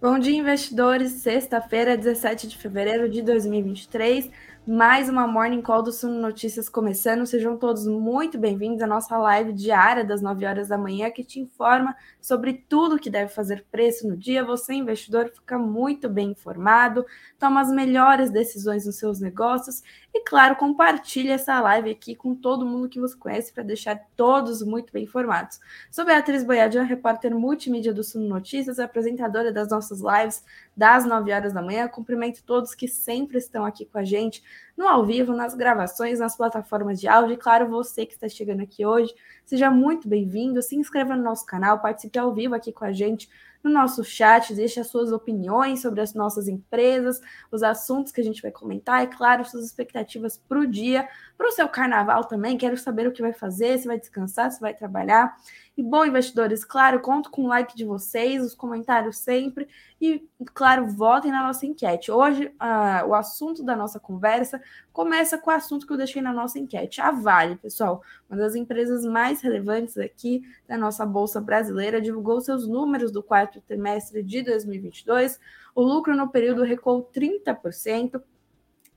Bom dia, investidores. Sexta-feira, 17 de fevereiro de 2023. Mais uma Morning Call do Suno Notícias começando. Sejam todos muito bem-vindos à nossa live diária das 9 horas da manhã, que te informa sobre tudo que deve fazer preço no dia. Você, investidor, fica muito bem informado, toma as melhores decisões nos seus negócios e, claro, compartilha essa live aqui com todo mundo que você conhece para deixar todos muito bem informados. Sou Beatriz Boiadian, repórter multimídia do Suno Notícias, apresentadora das nossas lives das 9 horas da manhã. Cumprimento todos que sempre estão aqui com a gente no ao vivo, nas gravações, nas plataformas de áudio. E claro, você que está chegando aqui hoje, seja muito bem-vindo. Se inscreva no nosso canal, participe ao vivo aqui com a gente no nosso chat, deixe as suas opiniões sobre as nossas empresas, os assuntos que a gente vai comentar e, claro, suas expectativas para o dia, para o seu carnaval também. Quero saber o que vai fazer, se vai descansar, se vai trabalhar. E bom, investidores, claro, conto com o like de vocês, os comentários sempre. E, claro, votem na nossa enquete. Hoje, o assunto da nossa conversa começa com o assunto que eu deixei na nossa enquete. A Vale, pessoal, uma das empresas mais relevantes aqui da nossa Bolsa Brasileira, divulgou seus números do quarto trimestre de 2022. O lucro no período recuou 30%.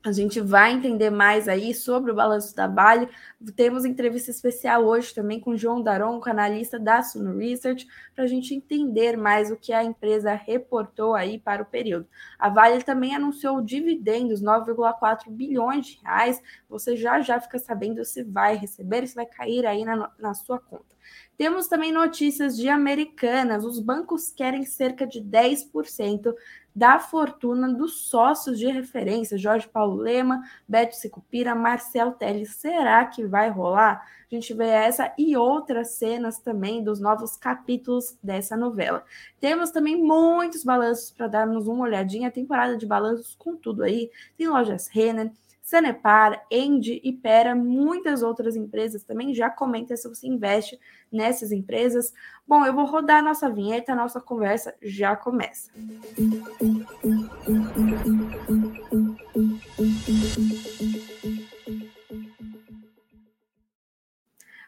A gente vai entender mais aí sobre o balanço da Vale. Temos entrevista especial hoje também com João Daronco, analista da Suno Research, para a gente entender mais o que a empresa reportou aí para o período. A Vale também anunciou dividendos, 9,4 bilhões de reais. Você já já fica sabendo se vai receber, se vai cair aí na, na sua conta. Temos também notícias de Americanas. Os bancos querem cerca de 10% da fortuna dos sócios de referência, Jorge Paulo Lema, Beto Sicupira, Marcel Teles. Será que vai rolar? A gente vê essa e outras cenas também dos novos capítulos dessa novela. Temos também muitos balanços para darmos uma olhadinha, temporada de balanços com tudo aí. Tem lojas Renner, Sanepar, Endi e Pera, muitas outras empresas também. Já comenta se você investe nessas empresas. Bom, eu vou rodar a nossa vinheta, a nossa conversa já começa.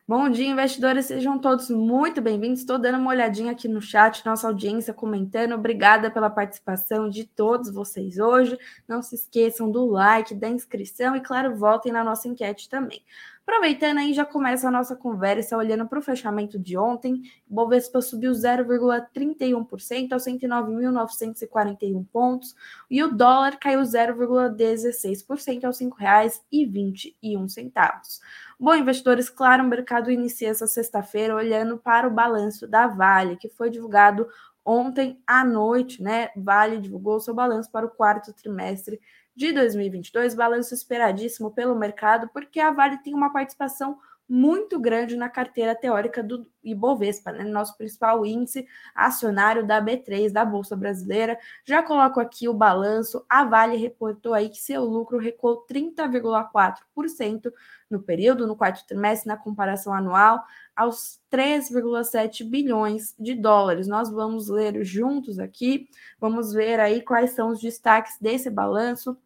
Bom dia, investidores, sejam todos muito bem-vindos. Estou dando uma olhadinha aqui no chat, nossa audiência comentando. Obrigada pela participação de todos vocês hoje. Não se esqueçam do like, da inscrição e, claro, votem na nossa enquete também. Aproveitando aí, já começa a nossa conversa olhando para o fechamento de ontem. O Bovespa subiu 0,31% aos 109.941 pontos e o dólar caiu 0,16% aos R$ 5,21. Bom, investidores, claro, o mercado inicia essa sexta-feira olhando para o balanço da Vale, que foi divulgado ontem à noite, né? Vale divulgou seu balanço para o quarto trimestre de 2022, balanço esperadíssimo pelo mercado, porque a Vale tem uma participação muito grande na carteira teórica do Ibovespa, né? nosso principal índice acionário da B3, da Bolsa Brasileira. Já coloco aqui o balanço. A Vale reportou aí que seu lucro recuou 30,4% no período, no quarto trimestre, na comparação anual, aos 3,7 bilhões de dólares. Nós vamos ler juntos aqui, vamos ver aí quais são os destaques desse balanço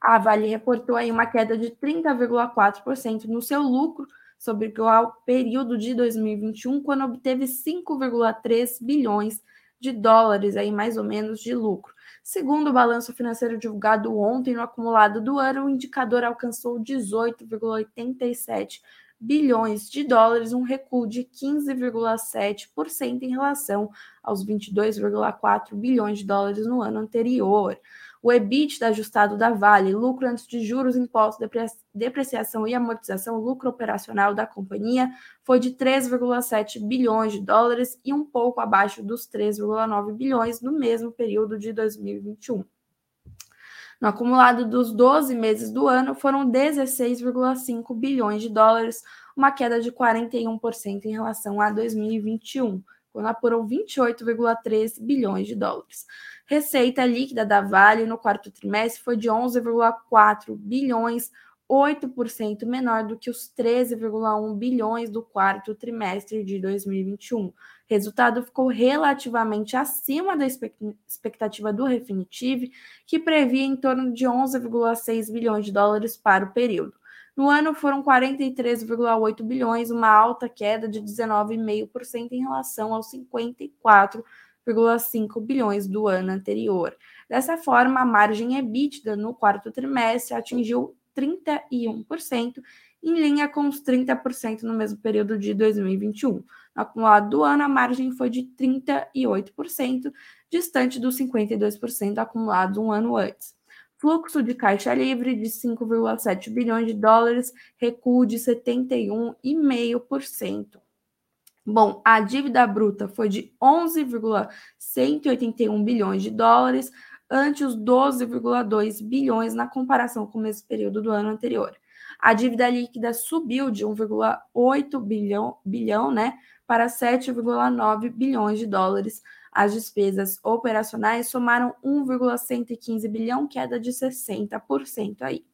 a Vale reportou aí uma queda de 30,4% no seu lucro sobre o período de 2021, quando obteve 5,3 bilhões de dólares aí mais ou menos de lucro. Segundo o balanço financeiro divulgado ontem, no acumulado do ano, o indicador alcançou 18,87 bilhões de dólares, um recuo de 15,7% em relação aos 22,4 bilhões de dólares no ano anterior. O EBITDA ajustado da Vale, lucro antes de juros, impostos, depreciação e amortização, lucro operacional da companhia foi de 3,7 bilhões de dólares e um pouco abaixo dos 3,9 bilhões no mesmo período de 2021. No acumulado dos 12 meses do ano, foram 16,5 bilhões de dólares, uma queda de 41% em relação a 2021, apurou 28,3 bilhões de dólares. Receita líquida da Vale no quarto trimestre foi de 11,4 bilhões, 8% menor do que os 13,1 bilhões do quarto trimestre de 2021. O resultado ficou relativamente acima da expectativa do Refinitiv, que previa em torno de 11,6 bilhões de dólares para o período. No ano foram 43,8 bilhões, uma alta queda de 19,5% em relação aos 54 1,5 bilhões do ano anterior. Dessa forma, a margem EBITDA no quarto trimestre atingiu 31%, em linha com os 30% no mesmo período de 2021. No acumulado do ano, a margem foi de 38%, distante dos 52% acumulado um ano antes. Fluxo de caixa livre de 5,7 bilhões de dólares, recuo de 71,5%. Bom, a dívida bruta foi de 11,181 bilhões de dólares, ante os 12,2 bilhões na comparação com o mesmo período do ano anterior. A dívida líquida subiu de 1,8 bilhão, bilhão né, para 7,9 bilhões de dólares. As despesas operacionais somaram 1,115 bilhão, queda de 60% aí.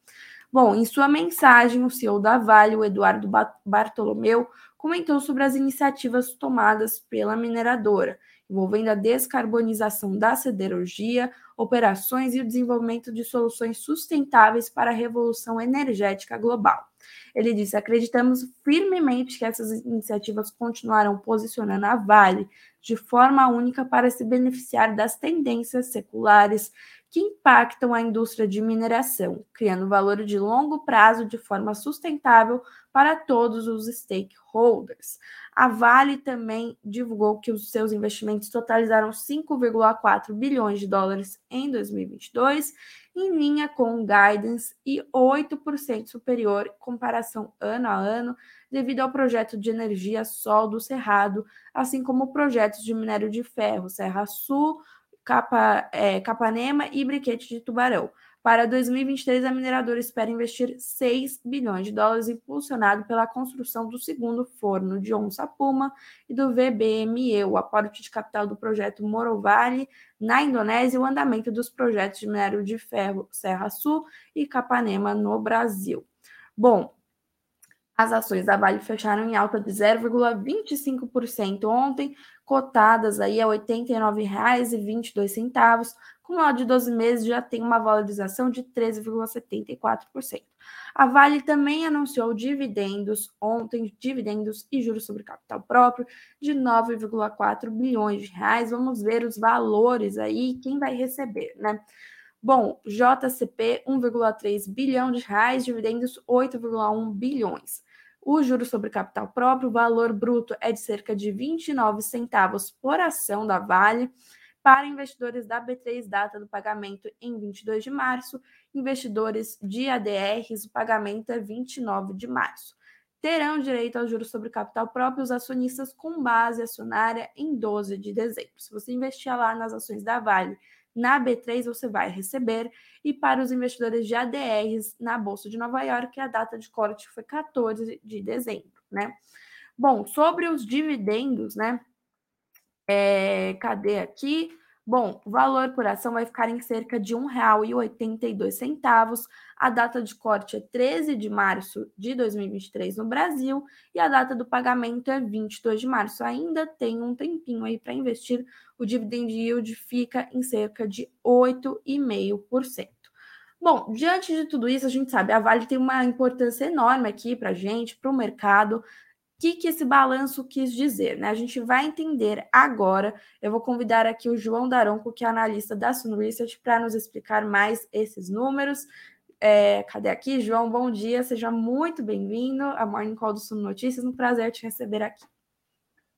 Bom, em sua mensagem, o CEO da Vale, o Eduardo Bartolomeu, comentou sobre as iniciativas tomadas pela mineradora, envolvendo a descarbonização da siderurgia, operações e o desenvolvimento de soluções sustentáveis para a revolução energética global. Ele disse: acreditamos firmemente que essas iniciativas continuarão posicionando a Vale de forma única para se beneficiar das tendências seculares que impactam a indústria de mineração, criando valor de longo prazo de forma sustentável para todos os stakeholders. A Vale também divulgou que os seus investimentos totalizaram 5,4 bilhões de dólares em 2022, em linha com o guidance e 8% superior em comparação ano a ano, devido ao projeto de energia Sol do Cerrado, assim como projetos de minério de ferro Serra Sul, Capa, é, Capanema e Briquete de Tubarão. Para 2023, a mineradora espera investir 6 bilhões de dólares, impulsionado pela construção do segundo forno de Onça Puma e do VBME, o aporte de capital do projeto Morovale na Indonésia e o andamento dos projetos de minério de ferro Serra Sul e Capanema no Brasil. Bom, as ações da Vale fecharam em alta de 0,25% ontem, cotadas aí a R$ 89,22. Com o de 12 meses já tem uma valorização de 13,74%. A Vale também anunciou dividendos ontem, dividendos e juros sobre capital próprio de 9,4 bilhões de reais. Vamos ver os valores aí, quem vai receber, né? Bom, JCP 1,3 bilhão de reais, dividendos 8,1 bilhões. O juro sobre capital próprio, valor bruto é de cerca de 29 centavos por ação da Vale. Para investidores da B3, data do pagamento em 22 de março. Investidores de ADRs, o pagamento é 29 de março. Terão direito ao juro sobre capital próprio os acionistas com base acionária em 12 de dezembro. Se você investir lá nas ações da Vale na B3 você vai receber, e para os investidores de ADRs na Bolsa de Nova York, a data de corte foi 14 de dezembro, né? Bom, sobre os dividendos, né? É, cadê aqui? Bom, o valor por ação vai ficar em cerca de R$ 1,82. A data de corte é 13 de março de 2023 no Brasil e a data do pagamento é 22 de março. Ainda tem um tempinho aí para investir. O dividend yield fica em cerca de 8,5%. Bom, diante de tudo isso, a gente sabe, a Vale tem uma importância enorme aqui para a gente, para o mercado que, que esse balanço quis dizer? Né? A gente vai entender agora. Eu vou convidar aqui o João Daronco, que é analista da Sun Research, para nos explicar mais esses números. É, cadê aqui? João, bom dia, seja muito bem-vindo à Morning Call do Sun Notícias. Um prazer te receber aqui.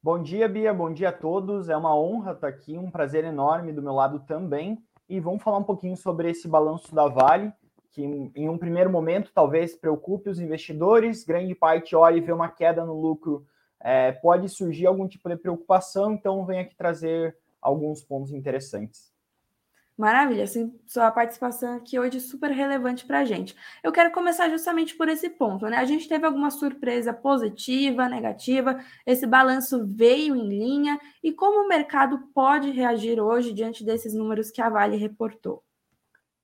Bom dia, Bia, bom dia a todos. É uma honra estar aqui, um prazer enorme do meu lado também. E vamos falar um pouquinho sobre esse balanço da Vale que em um primeiro momento talvez preocupe os investidores, grande parte olha e vê uma queda no lucro, é, pode surgir algum tipo de preocupação, então vem aqui trazer alguns pontos interessantes. Maravilha, assim, sua participação aqui hoje é super relevante para a gente. Eu quero começar justamente por esse ponto, né? A gente teve alguma surpresa positiva, negativa, esse balanço veio em linha e como o mercado pode reagir hoje diante desses números que a Vale reportou?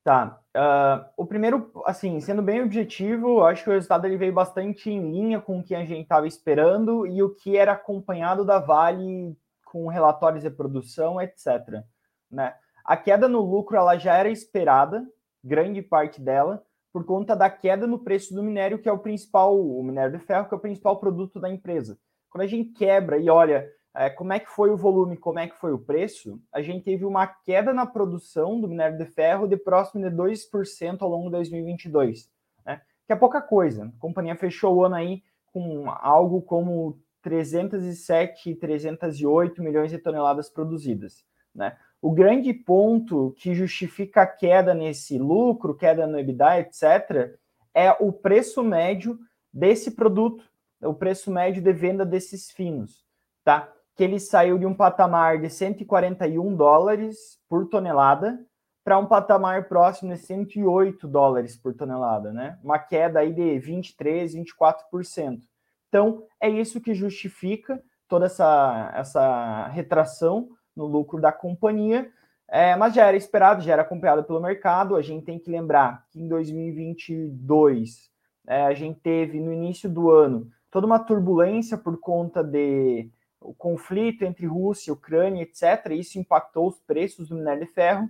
Tá. Uh, o primeiro, assim, sendo bem objetivo, acho que o resultado ele veio bastante em linha com o que a gente estava esperando e o que era acompanhado da Vale com relatórios de produção, etc. Né? A queda no lucro ela já era esperada, grande parte dela, por conta da queda no preço do minério, que é o principal, o minério de ferro, que é o principal produto da empresa. Quando a gente quebra e olha como é que foi o volume, como é que foi o preço, a gente teve uma queda na produção do minério de ferro de próximo de 2% ao longo de 2022, né? que é pouca coisa. A companhia fechou o ano aí com algo como 307, 308 milhões de toneladas produzidas. Né? O grande ponto que justifica a queda nesse lucro, queda no EBITDA, etc., é o preço médio desse produto, o preço médio de venda desses finos, tá? Que ele saiu de um patamar de 141 dólares por tonelada para um patamar próximo de 108 dólares por tonelada, né? Uma queda aí de 23, 24%. Então, é isso que justifica toda essa, essa retração no lucro da companhia, é, mas já era esperado, já era acompanhado pelo mercado. A gente tem que lembrar que em 2022 é, a gente teve no início do ano toda uma turbulência por conta de o conflito entre Rússia, Ucrânia, etc. Isso impactou os preços do minério de ferro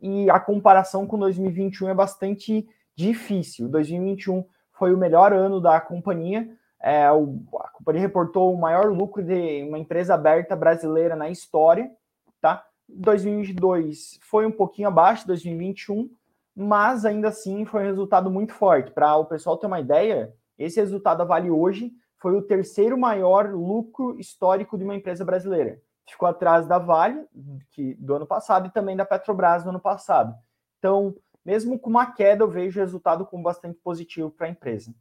e a comparação com 2021 é bastante difícil. 2021 foi o melhor ano da companhia. É, o, a companhia reportou o maior lucro de uma empresa aberta brasileira na história tá? 2022 foi um pouquinho abaixo de 2021, mas ainda assim foi um resultado muito forte. Para o pessoal ter uma ideia, esse resultado Vale hoje foi o terceiro maior lucro histórico de uma empresa brasileira. Ficou atrás da Vale, que do ano passado, e também da Petrobras do ano passado. Então, mesmo com uma queda, eu vejo o resultado como bastante positivo para a empresa.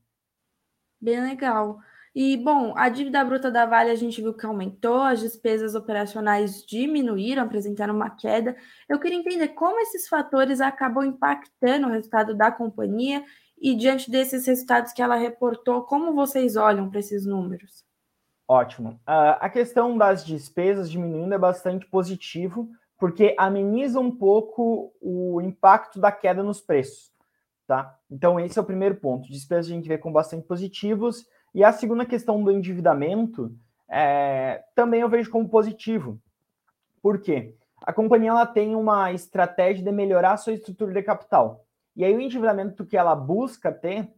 Bem legal. E, bom, a dívida bruta da Vale a gente viu que aumentou, as despesas operacionais diminuíram, apresentaram uma queda. Eu queria entender como esses fatores acabam impactando o resultado da companhia e, diante desses resultados que ela reportou, como vocês olham para esses números? Ótimo. Uh, a questão das despesas diminuindo é bastante positivo, porque ameniza um pouco o impacto da queda nos preços. Tá? Então, esse é o primeiro ponto. Despesas a gente vê com bastante positivos e a segunda questão do endividamento é, também eu vejo como positivo. Por quê? A companhia ela tem uma estratégia de melhorar a sua estrutura de capital. E aí o endividamento que ela busca ter,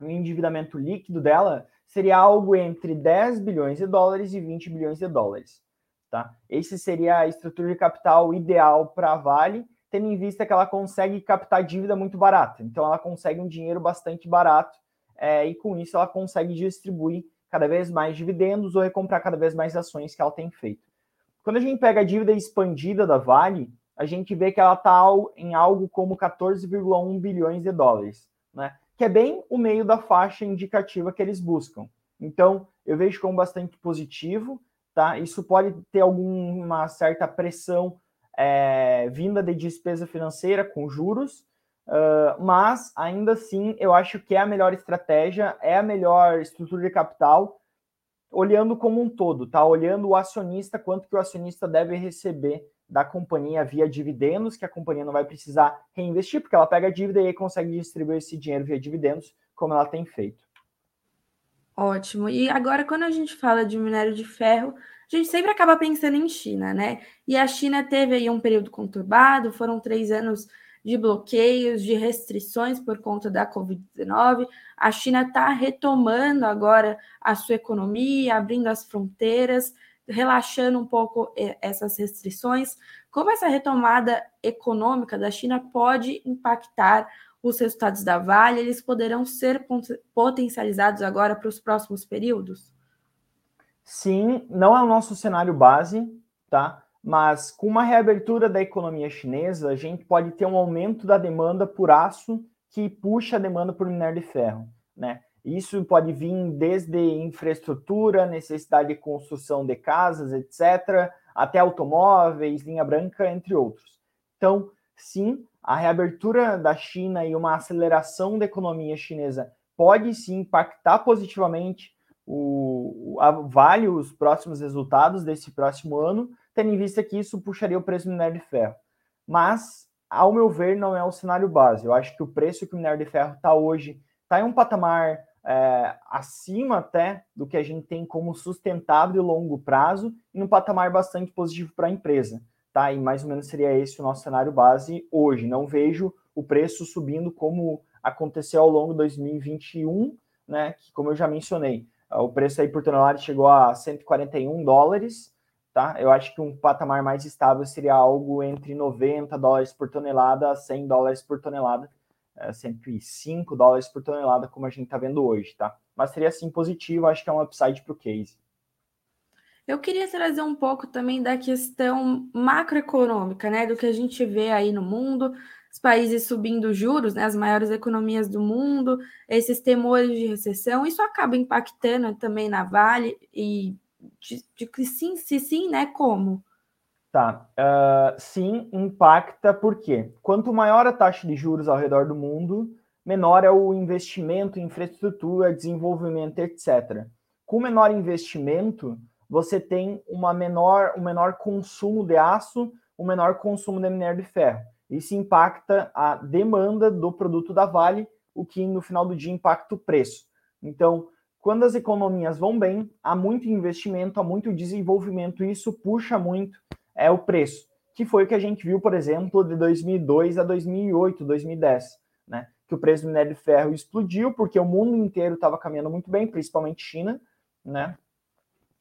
o endividamento líquido dela, seria algo entre 10 bilhões de dólares e 20 bilhões de dólares. Tá? Esse seria a estrutura de capital ideal para a Vale, tendo em vista que ela consegue captar dívida muito barata. Então ela consegue um dinheiro bastante barato é, e com isso ela consegue distribuir cada vez mais dividendos ou recomprar cada vez mais ações que ela tem feito. Quando a gente pega a dívida expandida da Vale, a gente vê que ela está em algo como 14,1 bilhões de dólares, né? que é bem o meio da faixa indicativa que eles buscam. Então, eu vejo como bastante positivo, tá? Isso pode ter alguma certa pressão é, vinda de despesa financeira com juros, Uh, mas ainda assim eu acho que é a melhor estratégia, é a melhor estrutura de capital, olhando como um todo, tá? Olhando o acionista, quanto que o acionista deve receber da companhia via dividendos, que a companhia não vai precisar reinvestir, porque ela pega a dívida e consegue distribuir esse dinheiro via dividendos, como ela tem feito. Ótimo. E agora, quando a gente fala de minério de ferro, a gente sempre acaba pensando em China, né? E a China teve aí um período conturbado, foram três anos de bloqueios, de restrições por conta da Covid-19. A China está retomando agora a sua economia, abrindo as fronteiras, relaxando um pouco essas restrições. Como essa retomada econômica da China pode impactar os resultados da Vale? Eles poderão ser potencializados agora para os próximos períodos? Sim, não é o nosso cenário base, tá? mas com uma reabertura da economia chinesa, a gente pode ter um aumento da demanda por aço que puxa a demanda por minério de ferro, né? Isso pode vir desde infraestrutura, necessidade de construção de casas, etc., até automóveis, linha branca, entre outros. Então, sim, a reabertura da China e uma aceleração da economia chinesa pode sim impactar positivamente o, a Vale, os próximos resultados desse próximo ano, tendo em vista que isso puxaria o preço do minério de ferro. Mas, ao meu ver, não é o cenário base. Eu acho que o preço que o minério de ferro está hoje está em um patamar é, acima até do que a gente tem como sustentável e longo prazo e um patamar bastante positivo para a empresa. Tá? E mais ou menos seria esse o nosso cenário base hoje. Não vejo o preço subindo como aconteceu ao longo de 2021, né? Que, como eu já mencionei, O preço aí por tonelada chegou a 141 dólares, tá? Eu acho que um patamar mais estável seria algo entre 90 dólares por tonelada a 100 dólares por tonelada, 105 é, dólares por tonelada, como a gente está vendo hoje, tá? Mas seria assim positivo, acho que é um upside para o case. Eu queria trazer um pouco também da questão macroeconômica, né? Do que a gente vê aí no mundo, os países subindo juros, né? As maiores economias do mundo, esses temores de recessão, isso acaba impactando também na Vale e de, de sim, se sim, né? Como? Tá. Uh, sim, impacta porque quanto maior a taxa de juros ao redor do mundo, menor é o investimento em infraestrutura, desenvolvimento, etc. Com menor investimento, você tem uma menor, um menor consumo de aço, um menor consumo de minério de ferro. Isso impacta a demanda do produto da Vale, o que no final do dia impacta o preço. Então, quando as economias vão bem, há muito investimento, há muito desenvolvimento, e isso puxa muito é, o preço, que foi o que a gente viu, por exemplo, de 2002 a 2008, 2010, né? Que o preço do minério de ferro explodiu porque o mundo inteiro estava caminhando muito bem, principalmente China, né?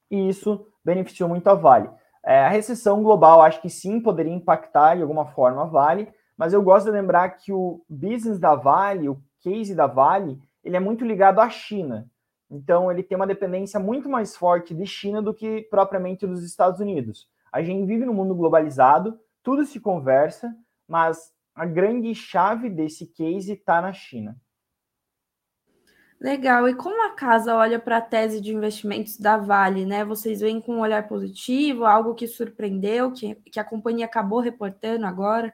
e isso beneficiou muito a Vale. É, a recessão global, acho que sim, poderia impactar de alguma forma a Vale, mas eu gosto de lembrar que o business da Vale, o case da Vale, ele é muito ligado à China. Então, ele tem uma dependência muito mais forte de China do que propriamente dos Estados Unidos. A gente vive num mundo globalizado, tudo se conversa, mas a grande chave desse case está na China. Legal. E como a casa olha para a tese de investimentos da Vale, né? Vocês veem com um olhar positivo, algo que surpreendeu, que, que a companhia acabou reportando agora?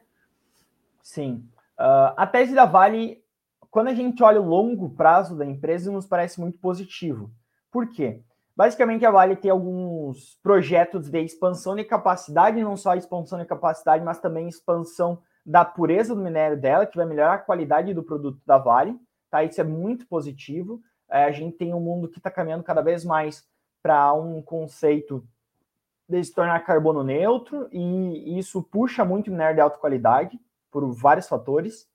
Sim. Uh, a tese da Vale, quando a gente olha o longo prazo da empresa, nos parece muito positivo. Por quê? Basicamente, a Vale tem alguns projetos de expansão de capacidade, não só expansão de capacidade, mas também expansão da pureza do minério dela, que vai melhorar a qualidade do produto da Vale tá? Isso é muito positivo. É, a gente tem um mundo que está caminhando cada vez mais para um conceito de se tornar carbono neutro, e isso puxa muito minério de alta qualidade por vários fatores,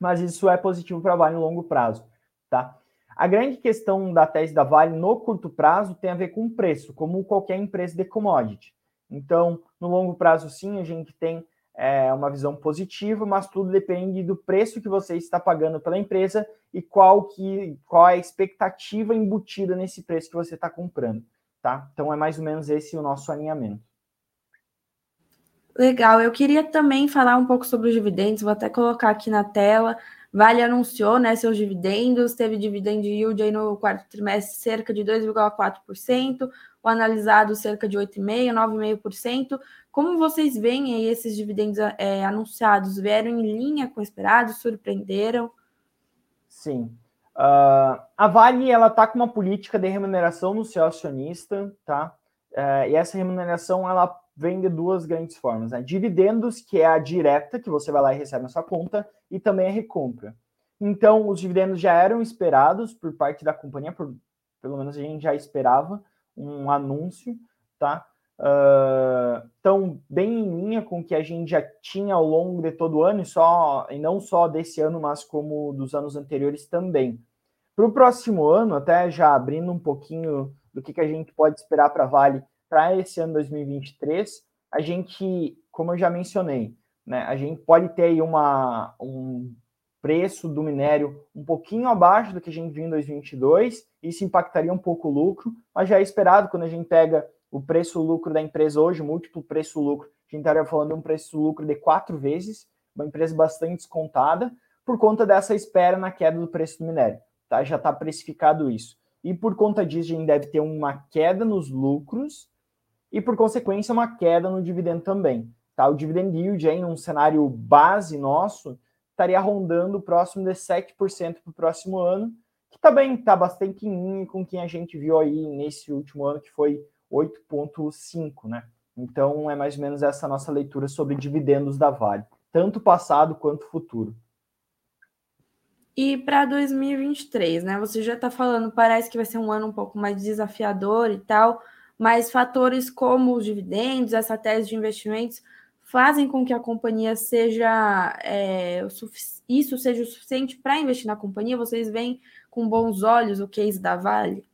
mas isso é positivo para a Vale no longo prazo, tá? A grande questão da tese da Vale no curto prazo tem a ver com o preço, como qualquer empresa de commodity. Então, no longo prazo, sim, a gente tem é uma visão positiva, mas tudo depende do preço que você está pagando pela empresa e qual que qual é a expectativa embutida nesse preço que você está comprando, tá? Então é mais ou menos esse o nosso alinhamento. Legal, eu queria também falar um pouco sobre os dividendos, vou até colocar aqui na tela. Vale anunciou né, seus dividendos, teve dividend yield aí no quarto trimestre cerca de 2,4%, o analisado cerca de 8,5%, 9,5%. Como vocês veem aí esses dividendos é, anunciados? Vieram em linha com o esperado? Surpreenderam? Sim. Uh, a Vale ela está com uma política de remuneração no seu acionista, tá? Uh, e essa remuneração ela vem de duas grandes formas, né? Dividendos, que é a direta, que você vai lá e recebe na sua conta, e também a recompra. Então, os dividendos já eram esperados por parte da companhia, por, pelo menos a gente já esperava um anúncio, tá? Uh, tão bem em linha com o que a gente já tinha ao longo de todo o ano, e, só, e não só desse ano, mas como dos anos anteriores também. Para o próximo ano, até já abrindo um pouquinho do que, que a gente pode esperar para Vale para esse ano 2023, a gente, como eu já mencionei, né, a gente pode ter aí uma, um preço do minério um pouquinho abaixo do que a gente viu em 2022, isso impactaria um pouco o lucro, mas já é esperado quando a gente pega o preço-lucro da empresa hoje, múltiplo preço-lucro, a gente estaria falando de um preço-lucro de quatro vezes, uma empresa bastante descontada, por conta dessa espera na queda do preço do minério. Tá? Já está precificado isso. E por conta disso, a gente deve ter uma queda nos lucros e, por consequência, uma queda no dividendo também. Tá? O dividend yield, aí, num cenário base nosso, estaria rondando próximo de 7% para o próximo ano, que também está bastante em linha com quem a gente viu aí nesse último ano, que foi 8,5, né? Então é mais ou menos essa nossa leitura sobre dividendos da Vale, tanto passado quanto futuro. E para 2023, né? Você já está falando, parece que vai ser um ano um pouco mais desafiador e tal, mas fatores como os dividendos, essa tese de investimentos, fazem com que a companhia seja é, isso seja o suficiente para investir na companhia? Vocês veem com bons olhos o case da Vale?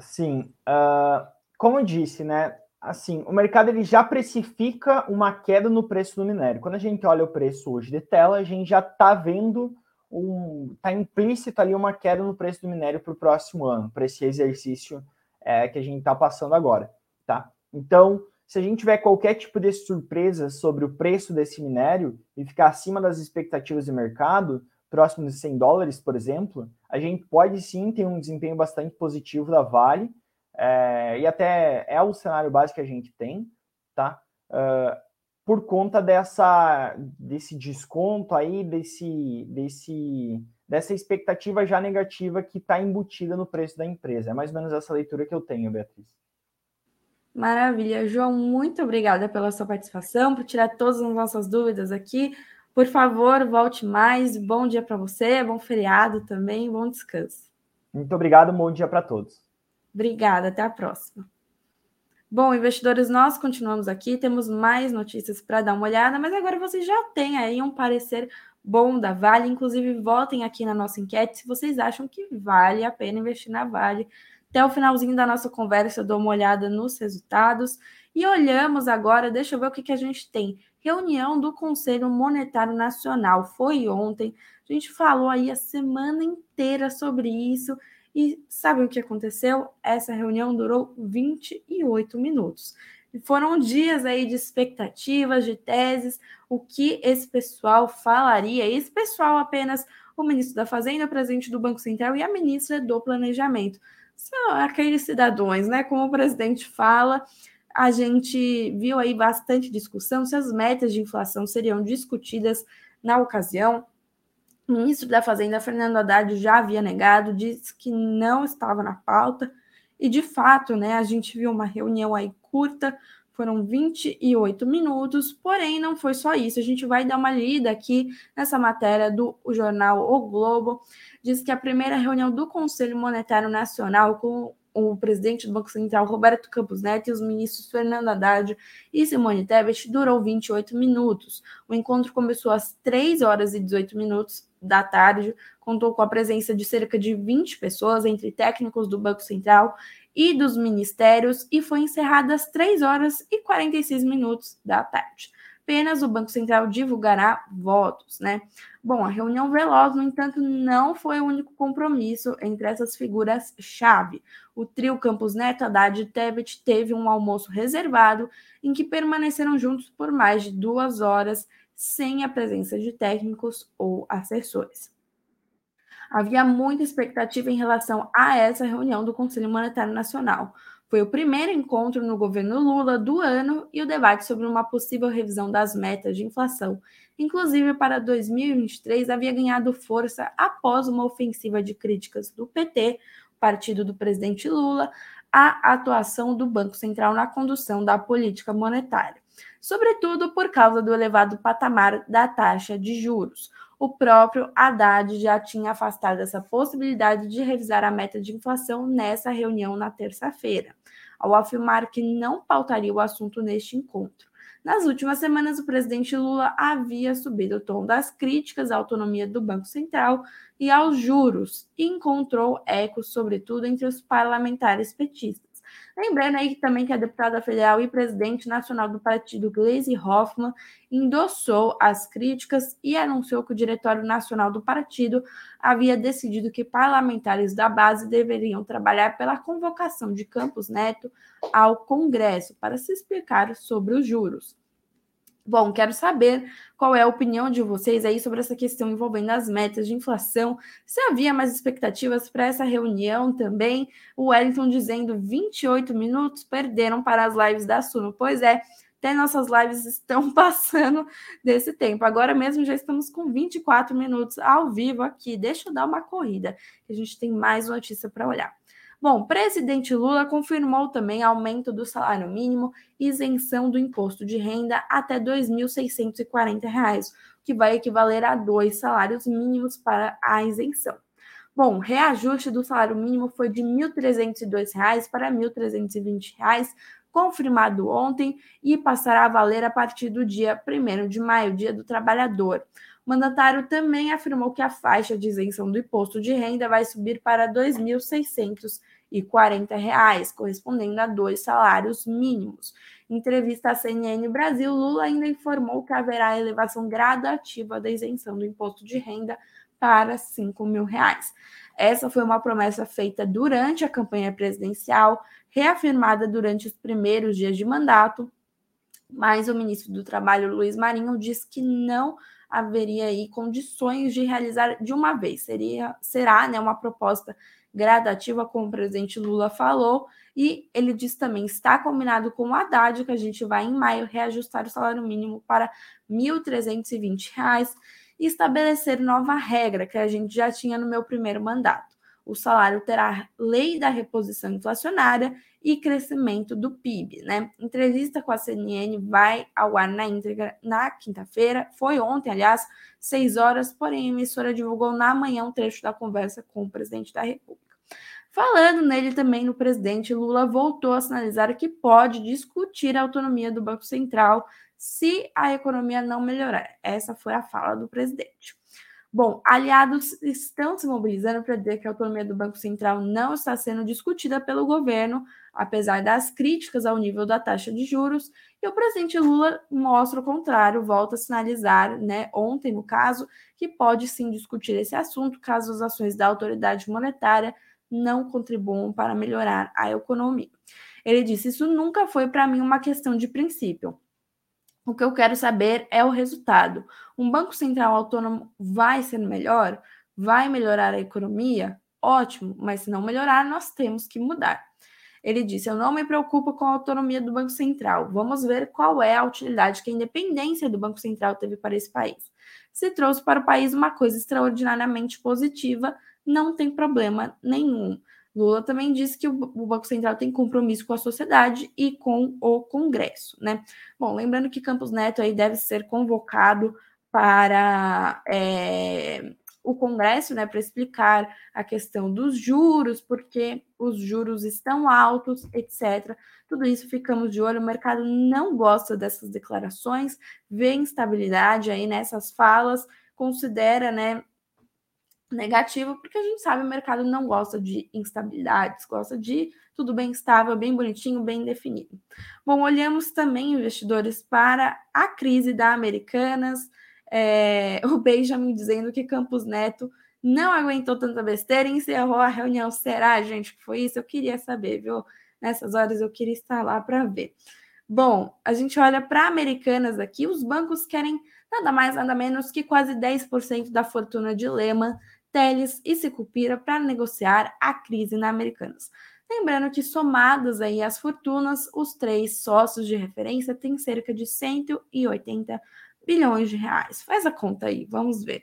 Sim, uh, como eu disse, né? Assim, o mercado ele já precifica uma queda no preço do minério. Quando a gente olha o preço hoje de tela, a gente já está vendo um, está implícito ali uma queda no preço do minério para o próximo ano, para esse exercício é, que a gente está passando agora, tá? Então, se a gente tiver qualquer tipo de surpresa sobre o preço desse minério e ficar acima das expectativas de mercado, próximo de 100 dólares, por exemplo, a gente pode sim ter um desempenho bastante positivo da Vale, é, e até é o cenário básico que a gente tem, tá? Uh, por conta dessa desse desconto aí, desse, desse dessa expectativa já negativa que está embutida no preço da empresa. É mais ou menos essa leitura que eu tenho, Beatriz. Maravilha. João, muito obrigada pela sua participação, por tirar todas as nossas dúvidas aqui. Por favor, volte mais. Bom dia para você, bom feriado também, bom descanso. Muito obrigado, bom dia para todos. Obrigada, até a próxima. Bom, investidores, nós continuamos aqui, temos mais notícias para dar uma olhada, mas agora vocês já têm aí um parecer bom da Vale. Inclusive, votem aqui na nossa enquete se vocês acham que vale a pena investir na Vale. Até o finalzinho da nossa conversa, eu dou uma olhada nos resultados. E olhamos agora, deixa eu ver o que, que a gente tem. Reunião do Conselho Monetário Nacional. Foi ontem. A gente falou aí a semana inteira sobre isso. E sabe o que aconteceu? Essa reunião durou 28 minutos. Foram dias aí de expectativas, de teses, o que esse pessoal falaria. Esse pessoal apenas o ministro da Fazenda, o presidente do Banco Central e a ministra do Planejamento. São aqueles cidadãos, né? Como o presidente fala, a gente viu aí bastante discussão se as metas de inflação seriam discutidas na ocasião. O ministro da Fazenda, Fernando Haddad, já havia negado, disse que não estava na pauta. E de fato, né, a gente viu uma reunião aí curta, foram 28 minutos, porém não foi só isso. A gente vai dar uma lida aqui nessa matéria do jornal O Globo. Diz que a primeira reunião do Conselho Monetário Nacional com o presidente do Banco Central, Roberto Campos Neto, e os ministros Fernando Haddad e Simone Tebet durou 28 minutos. O encontro começou às 3 horas e 18 minutos da tarde, contou com a presença de cerca de 20 pessoas, entre técnicos do Banco Central e dos ministérios, e foi encerrada às 3 horas e 46 minutos da tarde. Apenas o Banco Central divulgará votos, né? Bom, a reunião veloz, no entanto, não foi o único compromisso entre essas figuras-chave. O trio Campos Neto, Haddad e Tebet teve um almoço reservado em que permaneceram juntos por mais de duas horas sem a presença de técnicos ou assessores. Havia muita expectativa em relação a essa reunião do Conselho Monetário Nacional. Foi o primeiro encontro no governo Lula do ano e o debate sobre uma possível revisão das metas de inflação, inclusive para 2023, havia ganhado força após uma ofensiva de críticas do PT, partido do presidente Lula, à atuação do Banco Central na condução da política monetária sobretudo por causa do elevado patamar da taxa de juros. O próprio Haddad já tinha afastado essa possibilidade de revisar a meta de inflação nessa reunião na terça-feira, ao afirmar que não pautaria o assunto neste encontro. Nas últimas semanas, o presidente Lula havia subido o tom das críticas à autonomia do Banco Central e aos juros, e encontrou ecos, sobretudo, entre os parlamentares petistas. Lembrando aí também que a deputada federal e presidente nacional do partido, Gleisi Hoffmann, endossou as críticas e anunciou que o Diretório Nacional do partido havia decidido que parlamentares da base deveriam trabalhar pela convocação de Campos Neto ao Congresso para se explicar sobre os juros. Bom, quero saber qual é a opinião de vocês aí sobre essa questão envolvendo as metas de inflação. Se havia mais expectativas para essa reunião também. O Wellington dizendo 28 minutos perderam para as lives da Suno. Pois é, até nossas lives estão passando desse tempo. Agora mesmo já estamos com 24 minutos ao vivo aqui. Deixa eu dar uma corrida, que a gente tem mais notícia para olhar. Bom, presidente Lula confirmou também aumento do salário mínimo e isenção do imposto de renda até R$ 2.640, o que vai equivaler a dois salários mínimos para a isenção. Bom, reajuste do salário mínimo foi de R$ 1.302 para R$ 1.320, confirmado ontem e passará a valer a partir do dia 1 de maio, Dia do Trabalhador. Mandatário também afirmou que a faixa de isenção do imposto de renda vai subir para R$ 2.640. e 40 reais, correspondendo a dois salários mínimos. Em entrevista à CNN Brasil, Lula ainda informou que haverá elevação gradativa da isenção do imposto de renda para 5 mil reais. Essa foi uma promessa feita durante a campanha presidencial, reafirmada durante os primeiros dias de mandato, mas o ministro do Trabalho, Luiz Marinho, disse que não haveria aí condições de realizar de uma vez. Seria, será né, uma proposta gradativa, como o presidente Lula falou, e ele diz também: está combinado com o Haddad que a gente vai, em maio, reajustar o salário mínimo para R$ 1.320 e estabelecer nova regra que a gente já tinha no meu primeiro mandato. O salário terá lei da reposição inflacionária e crescimento do PIB, né? Entrevista com a CNN vai ao ar na íntegra na quinta-feira, foi ontem, aliás, seis horas, porém a emissora divulgou na manhã um trecho da conversa com o presidente da República. Falando nele também, no presidente Lula voltou a sinalizar que pode discutir a autonomia do Banco Central se a economia não melhorar. Essa foi a fala do presidente. Bom, aliados estão se mobilizando para dizer que a autonomia do Banco Central não está sendo discutida pelo governo, apesar das críticas ao nível da taxa de juros, e o presidente Lula mostra o contrário, volta a sinalizar, né, ontem no caso, que pode sim discutir esse assunto caso as ações da autoridade monetária não contribuam para melhorar a economia. Ele disse: Isso nunca foi para mim uma questão de princípio. O que eu quero saber é o resultado. Um Banco Central autônomo vai ser melhor? Vai melhorar a economia? Ótimo, mas se não melhorar, nós temos que mudar. Ele disse: Eu não me preocupo com a autonomia do Banco Central. Vamos ver qual é a utilidade que a independência do Banco Central teve para esse país. Se trouxe para o país uma coisa extraordinariamente positiva, não tem problema nenhum. Lula também disse que o Banco Central tem compromisso com a sociedade e com o Congresso, né? Bom, lembrando que Campos Neto aí deve ser convocado para é, o Congresso, né, para explicar a questão dos juros, porque os juros estão altos, etc. Tudo isso ficamos de olho. O mercado não gosta dessas declarações, vê instabilidade aí nessas falas, considera, né, negativo, porque a gente sabe o mercado não gosta de instabilidades, gosta de tudo bem estável, bem bonitinho, bem definido. Bom, olhamos também, investidores, para a crise da Americanas, é, o Benjamin dizendo que Campos Neto não aguentou tanta besteira e encerrou a reunião. Será, gente, que foi isso? Eu queria saber, viu? Nessas horas eu queria estar lá para ver. Bom, a gente olha para Americanas aqui, os bancos querem nada mais, nada menos que quase 10% da fortuna de Lehman Teles e Sicupira para negociar a crise na Americanas. Lembrando que, somadas aí as fortunas, os três sócios de referência têm cerca de 180 bilhões de reais. Faz a conta aí, vamos ver.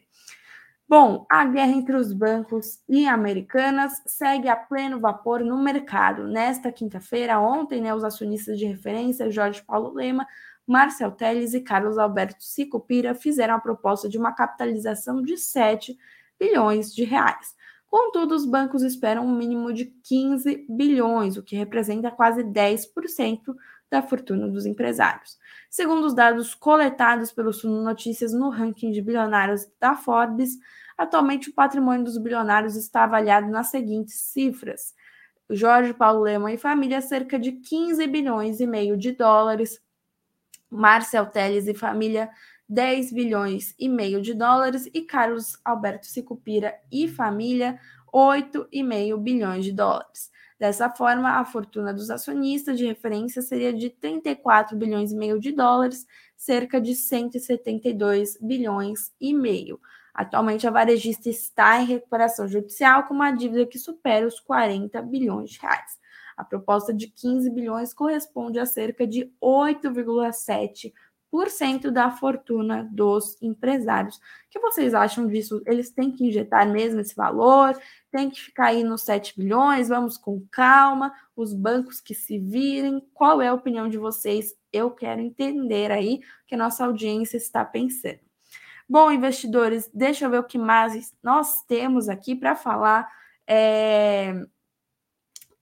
Bom, a guerra entre os bancos e americanas segue a pleno vapor no mercado. Nesta quinta-feira, ontem, né, os acionistas de referência, Jorge Paulo Lema, Marcel Teles e Carlos Alberto Sicupira, fizeram a proposta de uma capitalização de 7 bilhões de reais. Contudo, os bancos esperam um mínimo de 15 bilhões, o que representa quase 10% da fortuna dos empresários. Segundo os dados coletados pelo Suno Notícias no ranking de bilionários da Forbes, atualmente o patrimônio dos bilionários está avaliado nas seguintes cifras: Jorge Paulo Leman e família, cerca de 15 bilhões e meio de dólares. Marcel Teles e família, 10 bilhões e meio de dólares e Carlos Alberto Sicupira e família 8,5 bilhões de dólares. Dessa forma, a fortuna dos acionistas de referência seria de 34 bilhões e meio de dólares, cerca de 172 bilhões e meio. Atualmente, a varejista está em recuperação judicial com uma dívida que supera os 40 bilhões de reais. A proposta de 15 bilhões corresponde a cerca de 8,7 da fortuna dos empresários. O que vocês acham disso? Eles têm que injetar mesmo esse valor? Tem que ficar aí nos 7 bilhões? Vamos com calma, os bancos que se virem. Qual é a opinião de vocês? Eu quero entender aí o que a nossa audiência está pensando. Bom, investidores, deixa eu ver o que mais nós temos aqui para falar. É...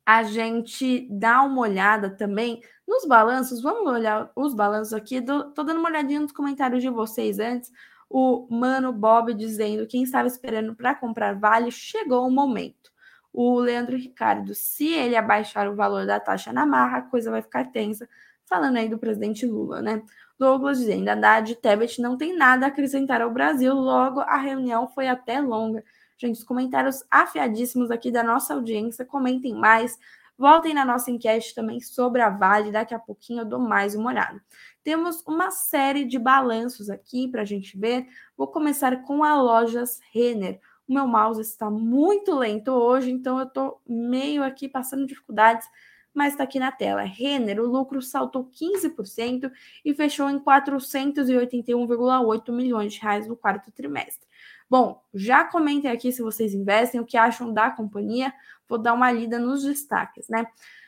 A gente dá uma olhada também nos balanços, vamos olhar os balanços aqui. Estou dando uma olhadinha nos comentários de vocês antes. O Mano Bob dizendo: quem estava esperando para comprar Vale chegou o momento. o Leandro Ricardo, se ele abaixar o valor da taxa na marra, a coisa vai ficar tensa, falando aí do presidente Lula, né? Douglas dizendo, Haddad e Tebet não tem nada a acrescentar ao Brasil, logo a reunião foi até longa. Gente, os comentários afiadíssimos aqui da nossa audiência, comentem mais, voltem na nossa enquete também sobre a Vale, daqui a pouquinho eu dou mais uma olhada. Temos uma série de balanços aqui para a gente ver. Vou começar com a Lojas Renner. O meu mouse está muito lento hoje, então eu estou meio aqui passando dificuldades, mas está aqui na tela. Renner, o lucro saltou 15% e fechou em 481,8 milhões de reais no quarto trimestre. Bom, já comentem aqui se vocês investem, o que acham da companhia. Vou dar uma lida nos destaques, né?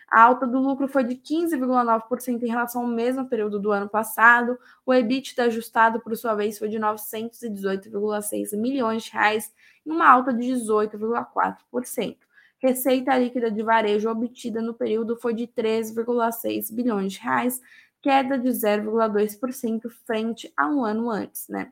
A alta do lucro foi de 15,9% em relação ao mesmo período do ano passado. O EBITDA ajustado, por sua vez, foi de 918,6 milhões de reais, uma alta de 18,4%. Receita líquida de varejo obtida no período foi de 13,6 bilhões de reais, queda de 0,2% frente a um ano antes, né?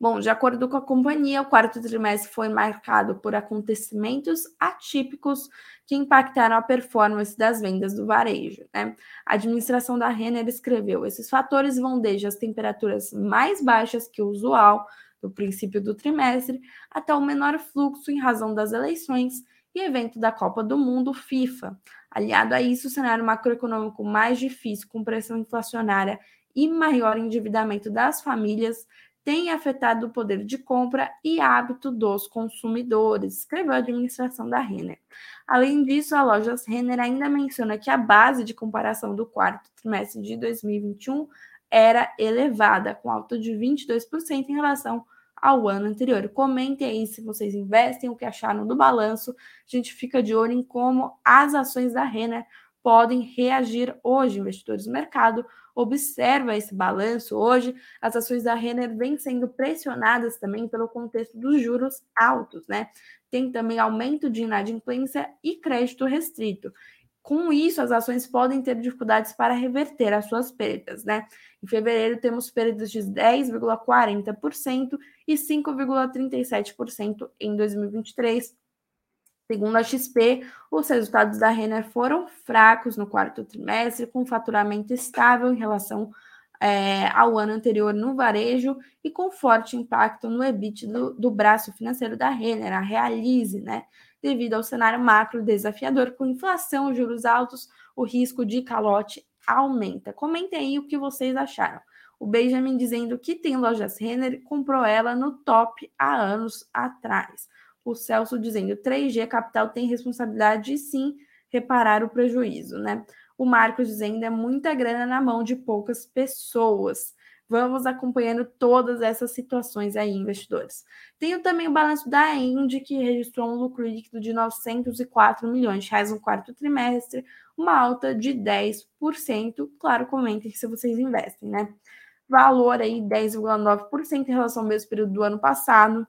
Bom, de acordo com a companhia, o quarto trimestre foi marcado por acontecimentos atípicos que impactaram a performance das vendas do varejo. Né? A administração da Renner escreveu: esses fatores vão desde as temperaturas mais baixas que o usual no princípio do trimestre até o menor fluxo em razão das eleições e evento da Copa do Mundo FIFA. Aliado a isso, o cenário macroeconômico mais difícil, com pressão inflacionária e maior endividamento das famílias, tem afetado o poder de compra e hábito dos consumidores, escreveu a administração da Renner. Além disso, a Lojas Renner ainda menciona que a base de comparação do quarto trimestre de 2021 era elevada, com alta de 22% em relação ao ano anterior. Comentem aí se vocês investem, o que acharam do balanço. A gente fica de olho em como as ações da Renner podem reagir hoje, investidores do mercado. Observa esse balanço hoje. As ações da Renner vêm sendo pressionadas também pelo contexto dos juros altos, né? Tem também aumento de inadimplência e crédito restrito. Com isso, as ações podem ter dificuldades para reverter as suas perdas, né? Em fevereiro, temos perdas de 10,40% e 5,37% em 2023, Segundo a XP, os resultados da Renner foram fracos no quarto trimestre, com faturamento estável em relação é, ao ano anterior no varejo e com forte impacto no EBIT do, do braço financeiro da Renner, a Realize, né? Devido ao cenário macro desafiador com inflação, juros altos, o risco de calote aumenta. Comentem aí o que vocês acharam. O Benjamin dizendo que tem lojas Renner, comprou ela no top há anos atrás o Celso dizendo: 3G Capital tem responsabilidade de sim reparar o prejuízo, né? O Marcos dizendo: é muita grana na mão de poucas pessoas. Vamos acompanhando todas essas situações aí, investidores. Tenho também o balanço da Indy, que registrou um lucro líquido de 904 milhões de reais no quarto trimestre, uma alta de 10%. Claro, comentem se vocês investem, né? Valor aí 10,9% em relação ao mesmo período do ano passado.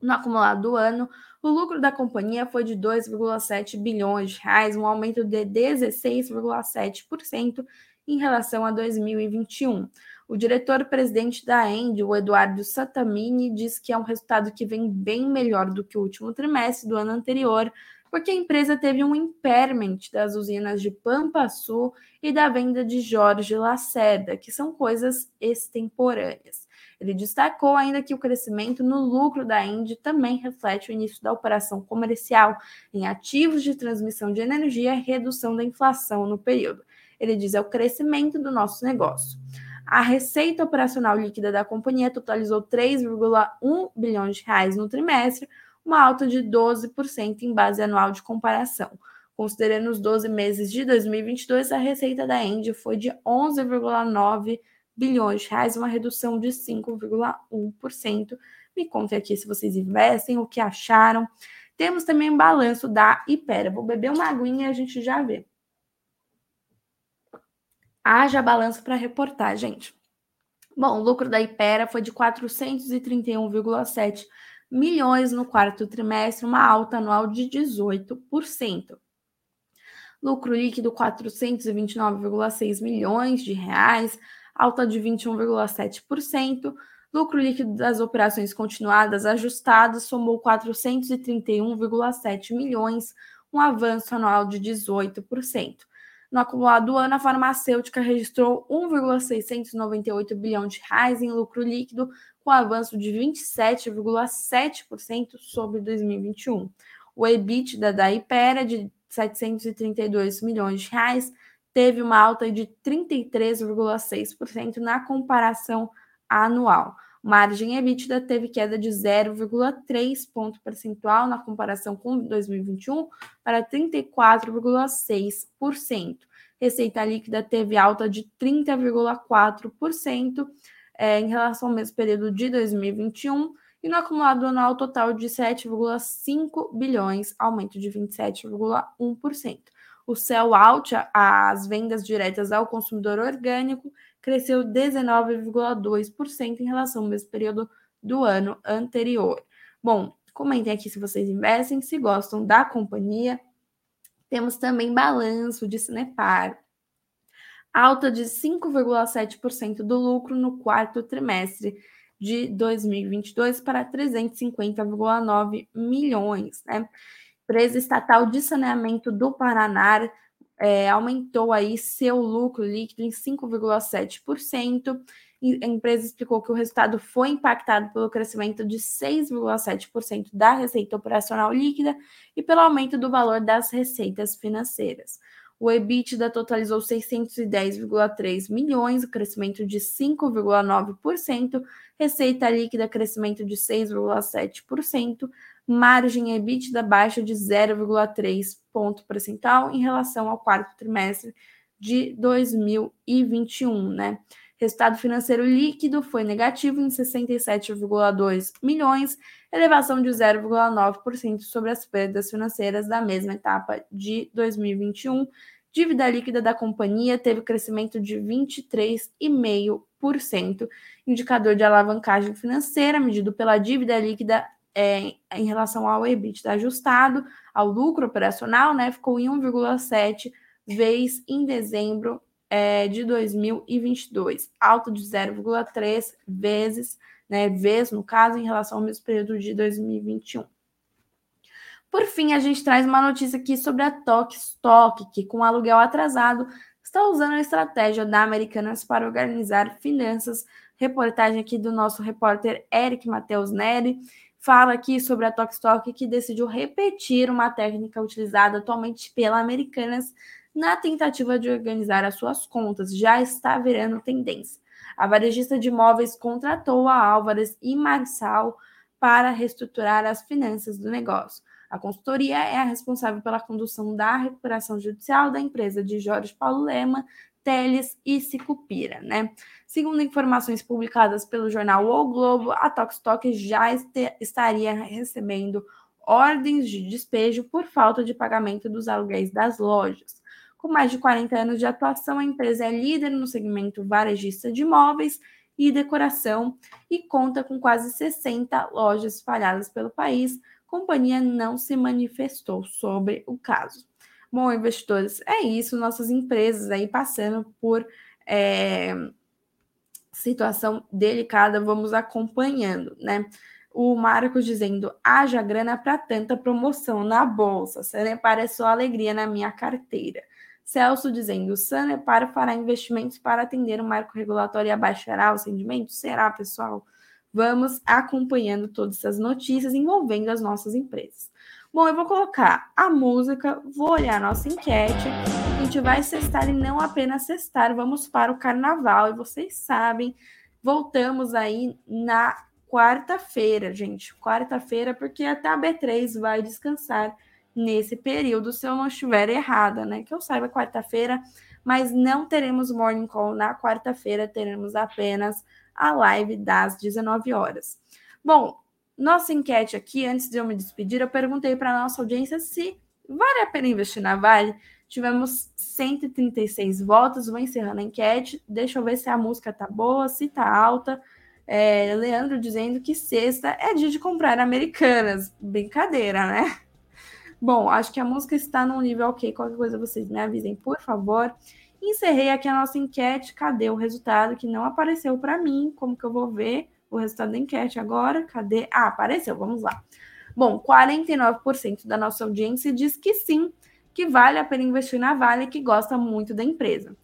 No acumulado do ano, o lucro da companhia foi de 2,7 bilhões de reais, um aumento de 16,7% em relação a 2021. O diretor-presidente da End, o Eduardo Satamini, diz que é um resultado que vem bem melhor do que o último trimestre do ano anterior, porque a empresa teve um impairment das usinas de Pampa Sul e da venda de Jorge Lacerda, que são coisas extemporâneas. Ele destacou ainda que o crescimento no lucro da Indy também reflete o início da operação comercial em ativos de transmissão de energia e redução da inflação no período. Ele diz é o crescimento do nosso negócio. A receita operacional líquida da companhia totalizou 3,1 bilhões de reais no trimestre, uma alta de 12% em base anual de comparação. Considerando os 12 meses de 2022, a receita da Engie foi de 11,9 bilhões de reais, uma redução de 5,1%. Me contem aqui se vocês investem, o que acharam. Temos também balanço da Ipera. Vou beber uma aguinha e a gente já vê. Haja balanço para reportar, gente. Bom, o lucro da Ipera foi de 431,7 milhões no quarto trimestre, uma alta anual de 18%. Lucro líquido 429,6 milhões de reais, alta de 21,7%. Lucro líquido das operações continuadas ajustadas somou 431,7 milhões, um avanço anual de 18%. No acumulado do ano, a farmacêutica registrou 1,698 bilhão de reais em lucro líquido, com avanço de 27,7% sobre 2021. O EBITDA da Ipera, de 732 milhões de reais, teve uma alta de 33,6% na comparação anual. Margem EBITDA teve queda de 0,3 ponto percentual na comparação com 2021 para 34,6%. Receita líquida teve alta de 30,4% é, em relação ao mesmo período de 2021 e no acumulado anual total de 7,5 bilhões, aumento de 27,1%. O sell-out, as vendas diretas ao consumidor orgânico, cresceu 19,2% em relação ao mesmo período do ano anterior. Bom, comentem aqui se vocês investem, se gostam da companhia. Temos também balanço de Cinepar, alta de 5,7% do lucro no quarto trimestre de 2022 para 350,9 milhões, né? Empresa estatal de saneamento do Paraná é, aumentou aí seu lucro líquido em 5,7%. A empresa explicou que o resultado foi impactado pelo crescimento de 6,7% da receita operacional líquida e pelo aumento do valor das receitas financeiras. O EBITDA totalizou 610,3 milhões, crescimento de 5,9%, receita líquida crescimento de 6,7%, margem EBITDA baixa de 0,3 ponto percentual em relação ao quarto trimestre de 2021, né? Resultado financeiro líquido foi negativo em 67,2 milhões, elevação de 0,9% sobre as perdas financeiras da mesma etapa de 2021. Dívida líquida da companhia teve crescimento de 23,5%. Indicador de alavancagem financeira, medido pela dívida líquida é, em relação ao EBITDA ajustado, ao lucro operacional, né, ficou em 1,7 vezes em dezembro é, de 2022, alto de 0,3 vezes, né, no caso, em relação ao mesmo período de 2021. Por fim, a gente traz uma notícia aqui sobre a Tok Stock, que com aluguel atrasado está usando a estratégia da Americanas para organizar finanças. Reportagem aqui do nosso repórter Eric Matheus Neri fala aqui sobre a Tokstok que decidiu repetir uma técnica utilizada atualmente pela Americanas na tentativa de organizar as suas contas. Já está virando tendência. A varejista de imóveis contratou a Álvares e Marçal para reestruturar as finanças do negócio. A consultoria é a responsável pela condução da recuperação judicial da empresa de Jorge Paulo Lema, Teles e Sicupira, né? Segundo informações publicadas pelo jornal O Globo, a Tokstok já estaria recebendo ordens de despejo por falta de pagamento dos aluguéis das lojas. Com mais de 40 anos de atuação, a empresa é líder no segmento varejista de imóveis e decoração e conta com quase 60 lojas espalhadas pelo país. A companhia não se manifestou sobre o caso. Bom, investidores, é isso. Nossas empresas aí passando por é, situação delicada, vamos acompanhando, né? O Marcos dizendo: haja grana para tanta promoção na bolsa. Sanepar é só alegria na minha carteira. Celso dizendo: Sanepar fará investimentos para atender o marco regulatório e abaixará os rendimentos? Será, pessoal? Vamos acompanhando todas essas notícias envolvendo as nossas empresas. Bom, eu vou colocar a música, vou olhar a nossa enquete. A gente vai cestar e não apenas cestar, vamos para o carnaval. E vocês sabem, voltamos aí na quarta-feira, gente. Quarta-feira, porque até a B3 vai descansar nesse período, se eu não estiver errada, né? Que eu saiba, quarta-feira, mas não teremos morning call na quarta-feira, teremos apenas a live das 19 horas. Bom, nossa enquete aqui, antes de eu me despedir, eu perguntei para a nossa audiência se vale a pena investir na Vale. Tivemos 136 votos, vou encerrando a enquete. Deixa eu ver se a música tá boa, se tá alta. É, Leandro dizendo que sexta é dia de comprar americanas. Brincadeira, né? Bom, acho que a música está num nível ok. Qualquer coisa vocês me avisem, por favor. Encerrei aqui a nossa enquete. Cadê o resultado que não apareceu para mim? Como que eu vou ver? O resultado da enquete agora. Cadê? Ah, apareceu, vamos lá. Bom, 49% da nossa audiência diz que sim, que vale a pena investir na Vale, que gosta muito da empresa.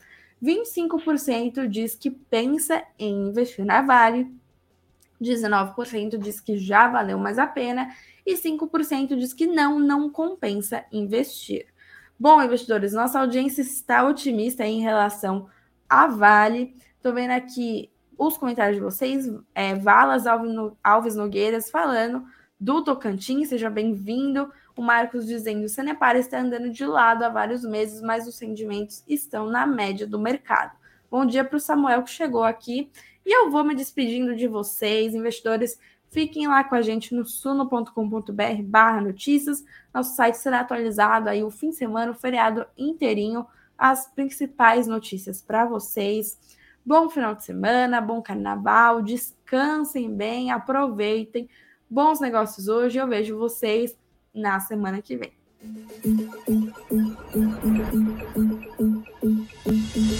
25% diz que pensa em investir na Vale, 19% diz que já valeu mais a pena e 5% diz que não, não compensa investir. Bom, investidores, nossa audiência está otimista em relação à Vale. Estou vendo aqui os comentários de vocês. É, Valas Alves Nogueiras falando do Tocantins, seja bem-vindo. O Marcos dizendo: o Sanepar está andando de lado há vários meses, mas os rendimentos estão na média do mercado. Bom dia para o Samuel que chegou aqui. E eu vou me despedindo de vocês, investidores. Fiquem lá com a gente no suno.com.br barra notícias. Nosso site será atualizado aí o fim de semana, o feriado inteirinho, as principais notícias para vocês. Bom final de semana, bom carnaval, descansem bem, aproveitem. Bons negócios hoje, eu vejo vocês na semana que vem.